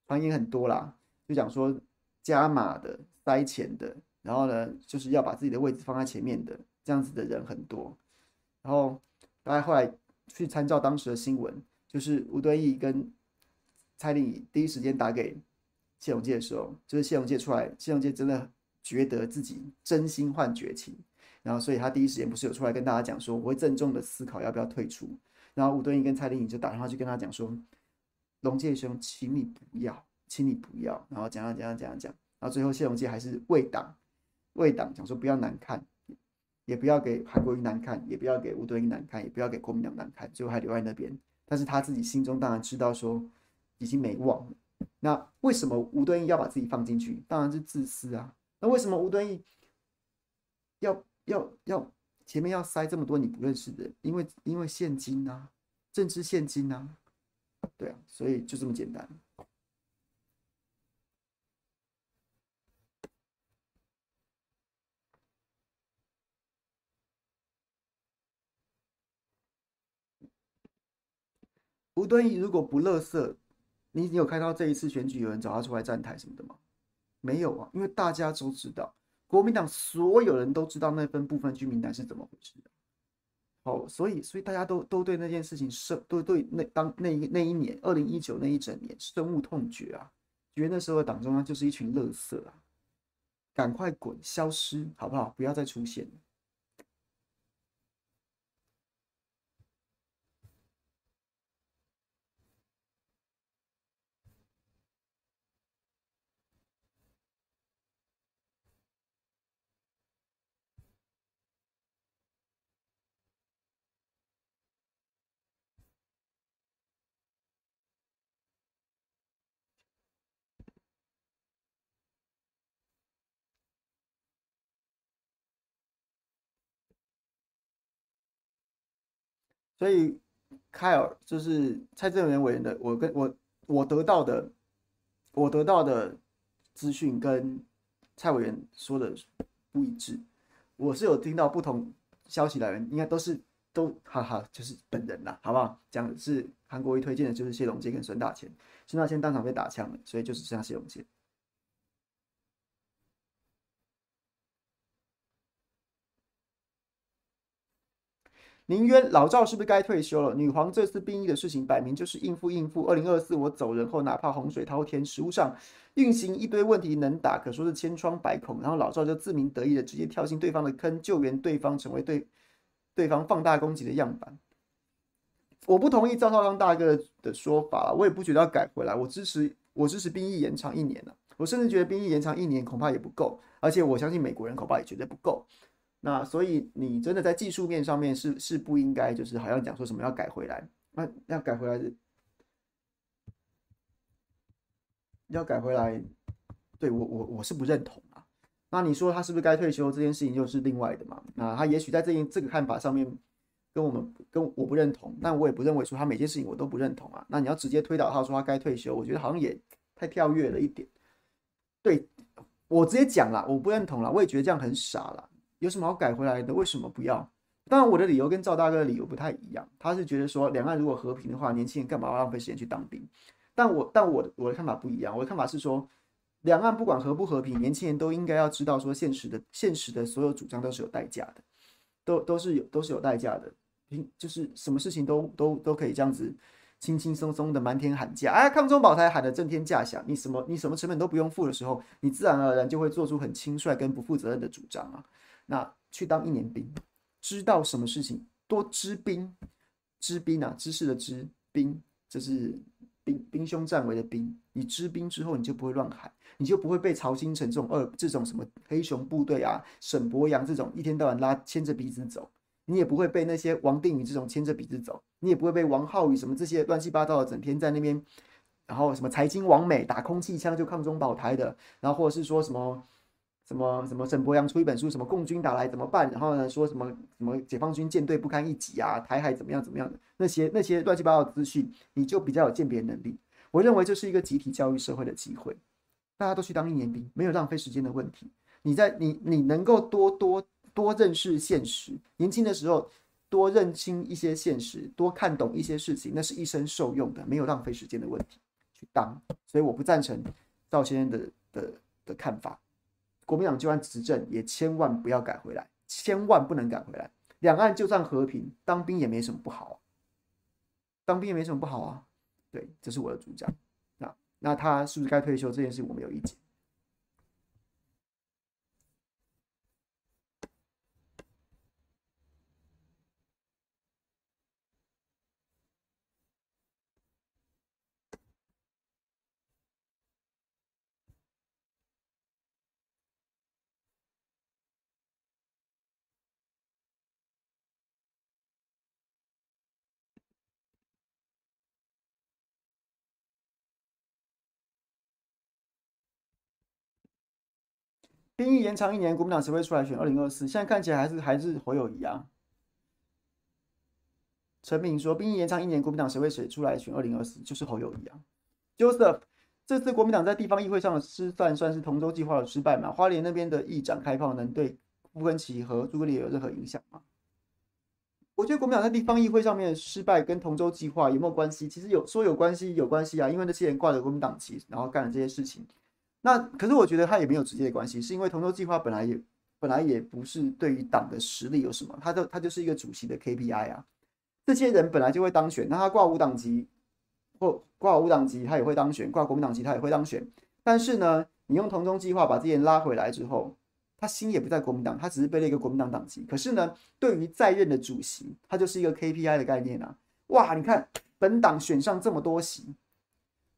传言很多啦，就讲说加码的、塞钱的，然后呢就是要把自己的位置放在前面的这样子的人很多，然后大家后来去参照当时的新闻，就是吴敦义跟蔡令颖第一时间打给谢永介的时候，就是谢永介出来，谢永介真的觉得自己真心换绝情。然后，所以他第一时间不是有出来跟大家讲说，我会郑重的思考要不要退出。然后吴敦义跟蔡令颖就打电话去跟他讲说，龙介兄，请你不要，请你不要。然后讲讲讲讲讲讲，然后最后谢龙介还是为党，为党讲说不要难看，也不要给韩国瑜难看，也不要给吴敦义难看，也不要给国民党难看，最后还留在那边。但是他自己心中当然知道说已经没望。那为什么吴敦义要把自己放进去？当然是自私啊。那为什么吴敦义要？要要前面要塞这么多你不认识的人，因为因为现金啊，政治现金啊，对啊，所以就这么简单。吴敦义如果不垃圾，你你有看到这一次选举有人找他出来站台什么的吗？没有啊，因为大家都知道。国民党所有人都知道那份部分区名单是怎么回事的，哦，所以所以大家都都对那件事情深，都对那当那一那一年二零一九那一整年深恶痛绝啊，觉得那时候的党中央就是一群垃圾啊，赶快滚，消失好不好？不要再出现了。所以，凯尔就是蔡正元委员的，我跟我我得到的，我得到的资讯跟蔡委员说的不一致。我是有听到不同消息来源，应该都是都哈哈，就是本人啦，好不好？讲的是韩国瑜推荐的，就是谢龙介跟孙大千，孙大千当场被打枪了，所以就只剩下谢龙介。宁渊老赵是不是该退休了？女皇这次兵役的事情，摆明就是应付应付。二零二四我走人后，哪怕洪水滔天，实务上运行一堆问题能打，可说是千疮百孔。然后老赵就自鸣得意的直接跳进对方的坑，救援对方，成为对对方放大攻击的样板。我不同意赵少康大哥的说法，我也不觉得要改回来。我支持我支持兵役延长一年了，我甚至觉得兵役延长一年恐怕也不够，而且我相信美国人恐怕也绝对不够。那所以你真的在技术面上面是是不应该，就是好像讲说什么要改回来，那要改回来的，要改回来，对我我我是不认同啊。那你说他是不是该退休这件事情就是另外的嘛？那他也许在这一这个看法上面跟我们跟我不认同，但我也不认为说他每件事情我都不认同啊。那你要直接推导他说他该退休，我觉得好像也太跳跃了一点。对，我直接讲了，我不认同了，我也觉得这样很傻了。有什么好改回来的？为什么不要？当然，我的理由跟赵大哥的理由不太一样。他是觉得说，两岸如果和平的话，年轻人干嘛要浪费时间去当兵？但我但我我的看法不一样。我的看法是说，两岸不管和不和平，年轻人都应该要知道说，现实的现实的所有主张都是有代价的，都都是有都是有代价的。平就是什么事情都都都可以这样子轻轻松松的满天喊价，哎，抗中保台喊得震天价响，你什么你什么成本都不用付的时候，你自然而然就会做出很轻率跟不负责任的主张啊。那去当一年兵，知道什么事情？多知兵，知兵啊，知识的知兵，这是兵兵凶战危的兵。你知兵之后，你就不会乱喊，你就不会被曹新诚这种二这种什么黑熊部队啊，沈伯洋这种一天到晚拉牵着鼻子走，你也不会被那些王定宇这种牵着鼻子走，你也不会被王浩宇什么这些乱七八糟的整天在那边，然后什么财经网美打空气枪就抗中保台的，然后或者是说什么什么什么沈伯洋出一本书，什么共军打来怎么办？然后呢说什么什么解放军舰队不堪一击啊，台海怎么样怎么样的那些那些乱七八糟的资讯，你就比较有鉴别能力。我认为这是一个集体教育社会的机会，大家都去当一年兵，没有浪费时间的问题。你在你你能够多多多认识现实，年轻的时候多认清一些现实，多看懂一些事情，那是一生受用的，没有浪费时间的问题。去当，所以我不赞成赵先生的的的看法。国民党就算执政，也千万不要改回来，千万不能改回来。两岸就算和平，当兵也没什么不好，当兵也没什么不好啊。对，这是我的主张。那那他是不是该退休这件事，我没有意见。兵役延长一年，国民党谁会出来选？二零二四，现在看起来还是还是侯友宜啊。陈明说，兵役延长一年，国民党谁会谁出来选？二零二四就是侯友宜啊。Joseph，这次国民党在地方议会上的失算算是同舟计划的失败吗？花莲那边的议长开炮能对傅昆萁和朱格列有任何影响吗？我觉得国民党在地方议会上面的失败跟同舟计划有没有关系？其实有说有关系，有关系啊，因为那些人挂着国民党旗，然后干了这些事情。那可是我觉得他也没有直接的关系，是因为同舟计划本来也本来也不是对于党的实力有什么，他就他就是一个主席的 KPI 啊。这些人本来就会当选，那他挂无党籍或挂无党籍，他也会当选；挂国民党籍，他也会当选。但是呢，你用同舟计划把这些人拉回来之后，他心也不在国民党，他只是背了一个国民党党籍。可是呢，对于在任的主席，他就是一个 KPI 的概念啊。哇，你看本党选上这么多席。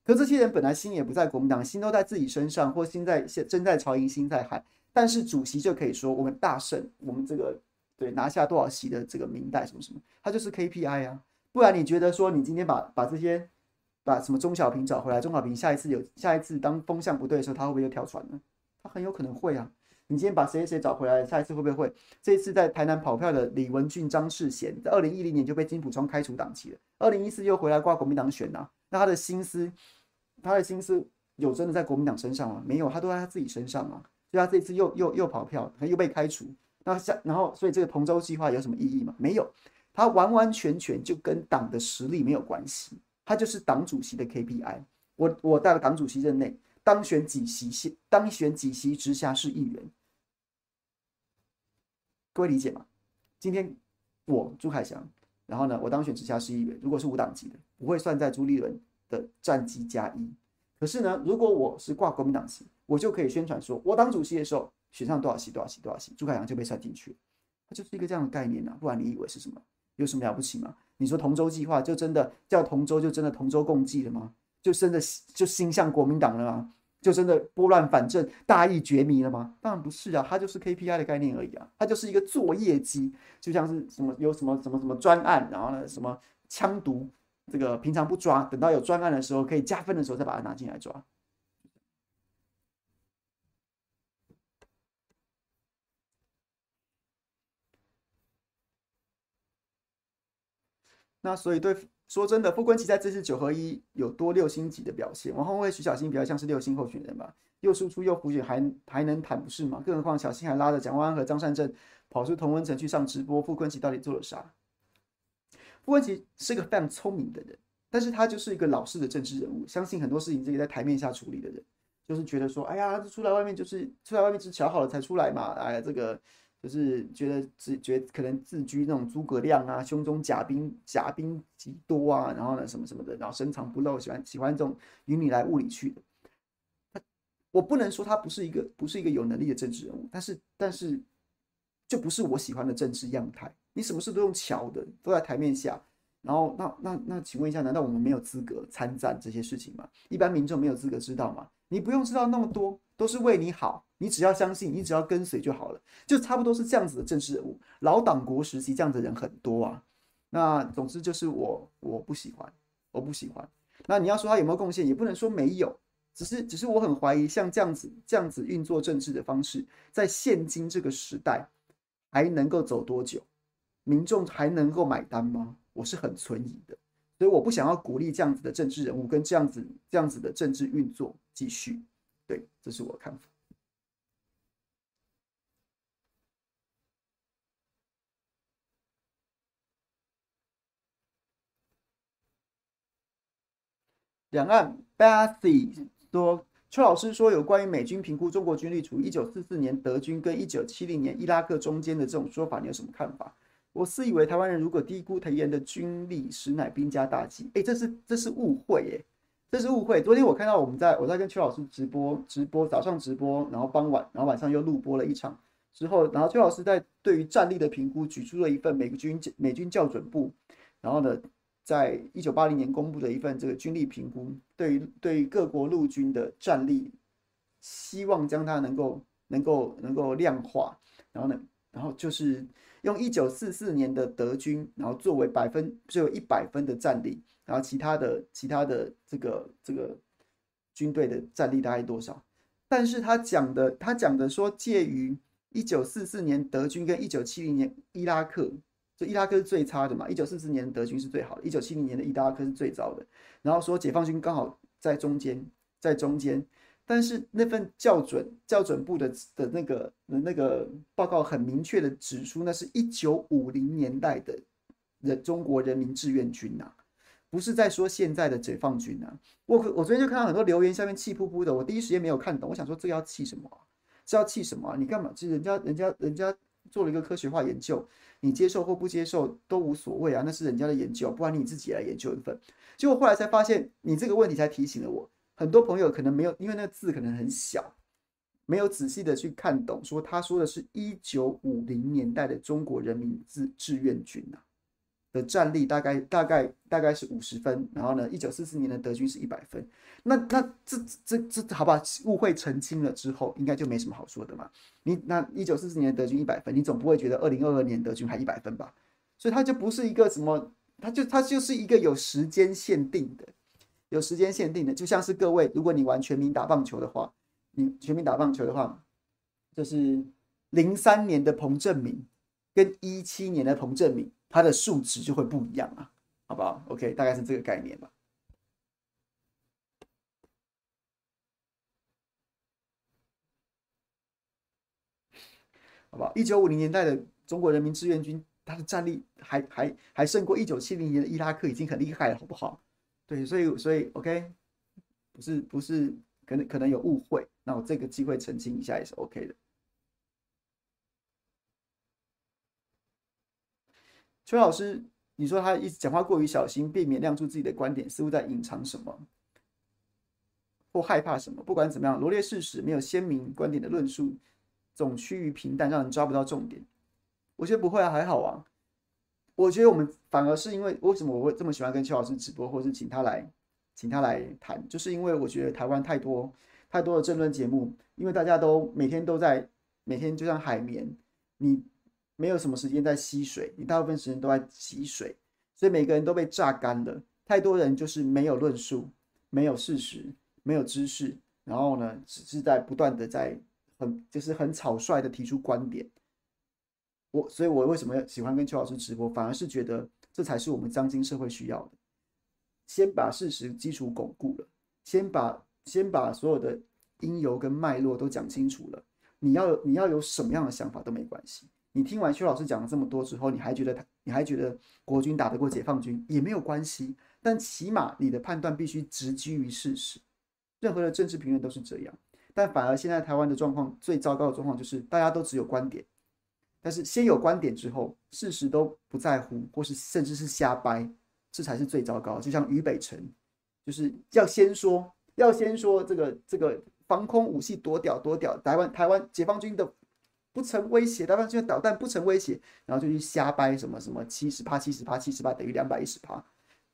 可这些人本来心也不在国民党，心都在自己身上，或心在身在曹营心在海。但是主席就可以说我们大胜，我们这个对拿下多少席的这个明代什么什么，他就是 KPI 啊。不然你觉得说你今天把把这些把什么钟小平找回来，钟小平下一次有下一次当风向不对的时候，他会不会又跳船呢？他很有可能会啊。你今天把谁谁找回来，下一次会不会会？这一次在台南跑票的李文俊、张世贤，在二零一零年就被金溥聪开除党籍了，二零一四又回来挂国民党选啊，那他的心思。他的心思有真的在国民党身上吗？没有，他都在他自己身上啊。所以他这次又又又跑票，他又被开除。那下然后，所以这个同舟计划有什么意义吗？没有，他完完全全就跟党的实力没有关系。他就是党主席的 KPI。我我在党主席任内当选几席，当选几席直辖市议员，各位理解吗？今天我朱凯翔，然后呢，我当选直辖市议员，如果是无党籍的，不会算在朱立伦的战绩加一，可是呢，如果我是挂国民党籍，我就可以宣传说，我当主席的时候选上多少席多少席多少席，朱凯阳就被算进去，它就是一个这样的概念啊，不然你以为是什么？有什么了不起吗？你说同舟计划就真的叫同舟，就真的同舟共济了吗？就真的就心向国民党了吗？就真的拨乱反正、大义绝迷了吗？当然不是啊，它就是 KPI 的概念而已啊，它就是一个做业绩，就像是什么有什么什么什么专案，然后呢什么枪毒。这个平常不抓，等到有专案的时候可以加分的时候再把它拿进来抓。那所以对说真的，傅昆奇在这次九合一有多六星级的表现，王鸿薇、徐小新比较像是六星候选人吧，又输出又补选，还还能谈不是吗？更何况小新还拉着蒋万安和张善政跑出同温层去上直播，傅昆奇到底做了啥？傅昆萁是个非常聪明的人，但是他就是一个老式的政治人物，相信很多事情这个在台面下处理的人，就是觉得说，哎呀，出来外面就是出来外面是瞧好了才出来嘛，哎，这个就是觉得自觉可能自居那种诸葛亮啊，胸中甲兵甲兵极多啊，然后呢什么什么的，然后深藏不露，喜欢喜欢这种云里来雾里去的。我不能说他不是一个不是一个有能力的政治人物，但是但是就不是我喜欢的政治样态。你什么事都用巧的，都在台面下，然后那那那，请问一下，难道我们没有资格参战这些事情吗？一般民众没有资格知道吗？你不用知道那么多，都是为你好，你只要相信，你只要跟随就好了，就差不多是这样子的政治人物。老党国时期这样子的人很多啊，那总之就是我我不喜欢，我不喜欢。那你要说他有没有贡献，也不能说没有，只是只是我很怀疑，像这样子这样子运作政治的方式，在现今这个时代还能够走多久？民众还能够买单吗？我是很存疑的，所以我不想要鼓励这样子的政治人物跟这样子这样子的政治运作继续。对，这是我的看法。两岸 Bathy 说，邱老师说有关于美军评估中国军力处于一九四四年德军跟一九七零年伊拉克中间的这种说法，你有什么看法？我私以为台湾人如果低估台湾的军力，实乃兵家大忌。哎，这是这是误会，哎，这是误会。昨天我看到我们在我在跟邱老师直播直播，早上直播，然后傍晚，然后晚上又录播了一场之后，然后邱老师在对于战力的评估举出了一份美军美军校准部，然后呢，在一九八零年公布的一份这个军力评估，对于对于各国陆军的战力，希望将它能够能够能够量化，然后呢，然后就是用一九四四年的德军，然后作为百分只有一百分的战力，然后其他的其他的这个这个军队的战力大概多少？但是他讲的他讲的说介于一九四四年德军跟一九七零年伊拉克。就伊拉克是最差的嘛，一九四四年德军是最好的，一九七零年的伊拉克是最糟的。然后说解放军刚好在中间，在中间。但是那份校准校准部的的那个的那个报告很明确的指出，那是一九五零年代的人中国人民志愿军呐、不是在说现在的解放军呐、我我昨天就看到很多留言下面气噗噗的，我第一时间没有看懂，我想说这要气什么？这要气什么？你干嘛？就人家人家人家做了一个科学化研究。你接受或不接受都无所谓啊，那是人家的研究，不然你自己来研究一份。结果后来才发现，你这个问题才提醒了我。很多朋友可能没有，因为那个字可能很小，没有仔细的去看懂。说他说的是一九五零年代的中国人民志志愿军呐、啊。的战力大概大概大概是五十分，然后呢，一九四四年的德军是一百分，那那这这这，这好吧，误会澄清了之后，应该就没什么好说的嘛。你那一九四四年的德军一百分，你总不会觉得二零二二年德军还一百分吧？所以它就不是一个什么，它就它就是一个有时间限定的，有时间限定的，就像是各位，如果你玩全民打棒球的话，你全民打棒球的话，就是零三年的彭政闵跟一七年的彭政闵。它的数值就会不一样啊，好不好？OK，大概是这个概念吧，好不好？一九五零年代的中国人民志愿军，他的战力还还还胜过一九七零年的伊拉克，已经很厉害了，好不好？对，所以所以 OK，不是不是，可能可能有误会，那我这个机会澄清一下也是 OK 的。邱老师，你说他一直讲话过于小心，避免亮出自己的观点，似乎在隐藏什么，或害怕什么？不管怎么样，罗列事实，没有鲜明观点的论述，总趋于平淡，让人抓不到重点。我觉得不会啊，还好啊。我觉得我们反而是因为为什么我会这么喜欢跟邱老师直播，或是请他来，请他来谈，就是因为我觉得台湾太多太多的政论节目，因为大家都每天都在，每天就像海绵，你。没有什么时间在吸水，你大部分时间都在吸水，所以每个人都被榨干了。太多人就是没有论述，没有事实，没有知识，然后呢，只是在不断的在很就是很草率的提出观点。我所以，我为什么喜欢跟邱老师直播？反而是觉得这才是我们当今社会需要的。先把事实基础巩固了，先把先把所有的因由跟脉络都讲清楚了。你要你要有什么样的想法都没关系。你听完邱老师讲了这么多之后，你还觉得他，你还觉得国军打得过解放军也没有关系，但起码你的判断必须直基于事实。任何的政治评论都是这样，但反而现在台湾的状况最糟糕的状况就是大家都只有观点，但是先有观点之后，事实都不在乎，或是甚至是瞎掰，这才是最糟糕。就像于北辰，就是要先说，要先说这个这个防空武器多屌多屌，台湾台湾解放军的。不成威胁，台湾军的导弹不成威胁，然后就去瞎掰什么什么七十趴、七十趴、七十趴等于两百一十趴，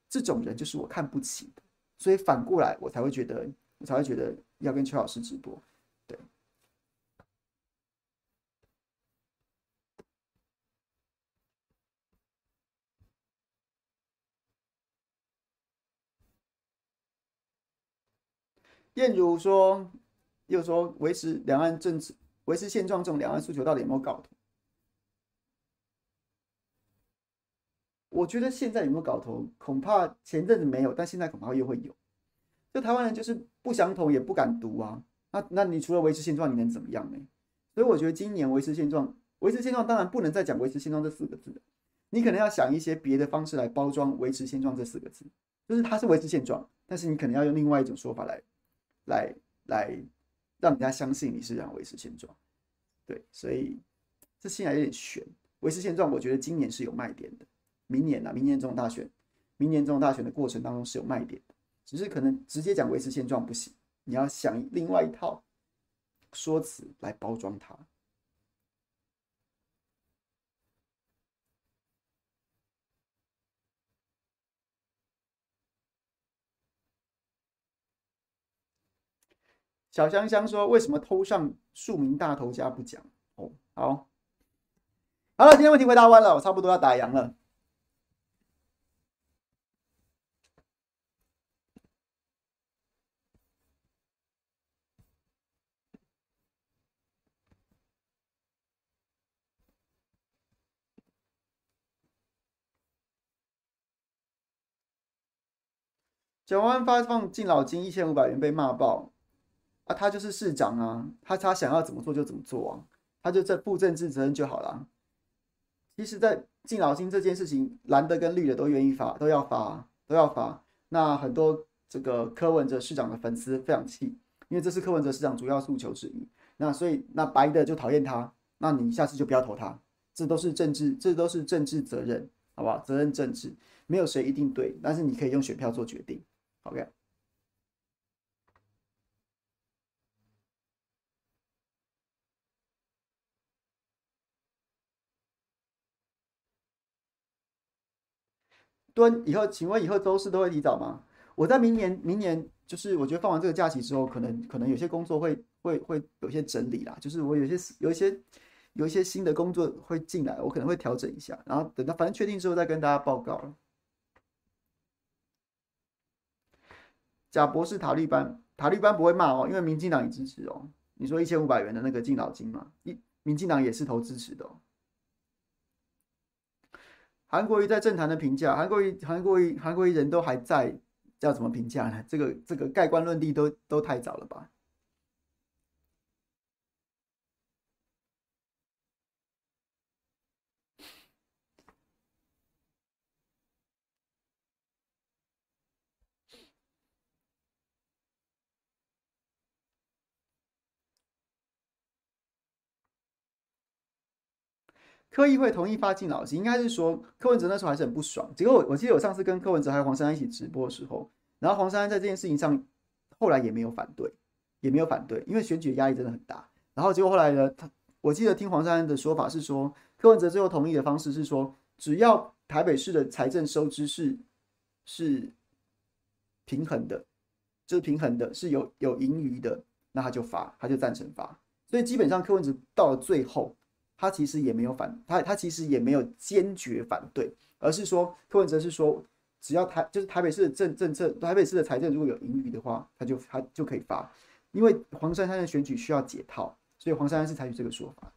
这种人就是我看不起的，所以反过来我才会觉得，我才会觉得要跟邱老师直播。对，燕如说，又说维持两岸政治、维持现状这种两岸诉求到底有没有搞头？我觉得现在有没有搞头，恐怕前阵子没有，但现在恐怕又会有。就台湾人就是不想统，也不敢独啊。那那你除了维持现状，你能怎么样呢？所以我觉得今年维持现状，维持现状当然不能再讲维持现状这四个字，你可能要想一些别的方式来包装维持现状这四个字，就是它是维持现状，但是你可能要用另外一种说法来来来让人家相信你是想维持现状。对，所以这现在有点悬。维持现状，我觉得今年是有卖点的。明年啊，明年这种大选，明年这种大选的过程当中是有卖点的，只是可能直接讲维持现状不行，你要想另外一套说辞来包装它。小香香说：“为什么偷上庶民大头家不讲？”哦，好，好了，今天问题回答完了，我差不多要打烊了。蒋万发放敬老金一千五百元被骂爆啊！他就是市长啊，他他想要怎么做就怎么做啊，他就在负政治责任就好了。其实，在敬老金这件事情，蓝的跟绿的都愿意发，都要发，都要发。那很多这个柯文哲市长的粉丝非常气，因为这是柯文哲市长主要诉求之一。那所以那白的就讨厌他，那你下次就不要投他。这都是政治，这都是政治责任，好不好？责任政治，没有谁一定对，但是你可以用选票做决定。OK，敦以后，请问以后周四都会提早吗？我在明年，明年就是我觉得放完这个假期之后，可能可能有些工作会会会有些整理啦，就是我有些有一些有一些新的工作会进来，我可能会调整一下，然后等到反正确定之后再跟大家报告了。贾博士塔利班，塔利班不会骂哦，因为民进党也支持哦。你说一千五百元的那个敬老金嘛，一民进党也是投支持的哦。韩国瑜在政坛的评价，韩国瑜韩国瑜韩国瑜人都还在，要怎么评价呢？这个这个盖棺论定都都太早了吧？柯议会同意发敬老金，应该是说柯文哲那时候还是很不爽。结果我我记得我上次跟柯文哲还有黄珊珊一起直播的时候，然后黄珊珊在这件事情上后来也没有反对，也没有反对，因为选举的压力真的很大。然后结果后来呢，他我记得听黄珊珊的说法是说，柯文哲最后同意的方式是说，只要台北市的财政收支是是平衡的，就是平衡的，是有有盈余的，那他就发，他就赞成发。所以基本上柯文哲到了最后。他其实也没有反，他他其实也没有坚决反对，而是说柯文哲是说，只要台就是台北市的政政策，台北市的财政如果有盈余的话，他就他就可以发，因为黄珊珊的选举需要解套，所以黄珊珊是采取这个说法。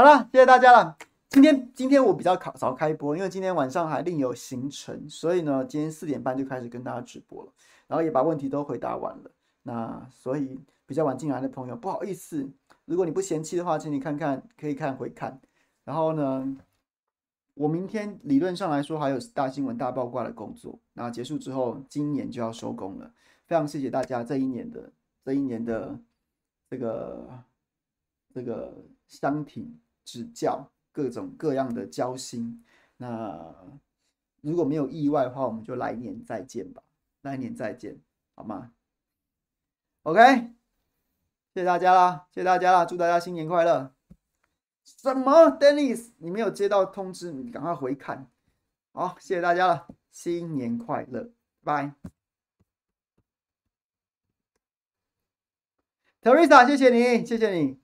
好了，谢谢大家了。今天今天我比较早开播，因为今天晚上还另有行程，所以呢，今天四点半就开始跟大家直播了，然后也把问题都回答完了。那所以比较晚进来的朋友，不好意思，如果你不嫌弃的话，请你看看，可以看回看。然后呢，我明天理论上来说还有大新闻大爆挂的工作，那结束之后，今年就要收工了。非常谢谢大家这一年的这一年的这个这个相挺指教，各种各样的交心。那如果没有意外的话，我们就来年再见吧，来年再见，好吗？OK，谢谢大家啦，谢谢大家啦，祝大家新年快乐。什么，Dennis？你没有接到通知，你赶快回看。好，谢谢大家了，新年快乐，拜。Teresa，谢谢你，谢谢你。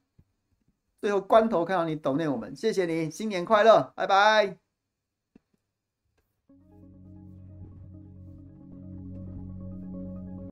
最后关头看到你抖内我们，谢谢你，新年快乐，拜拜。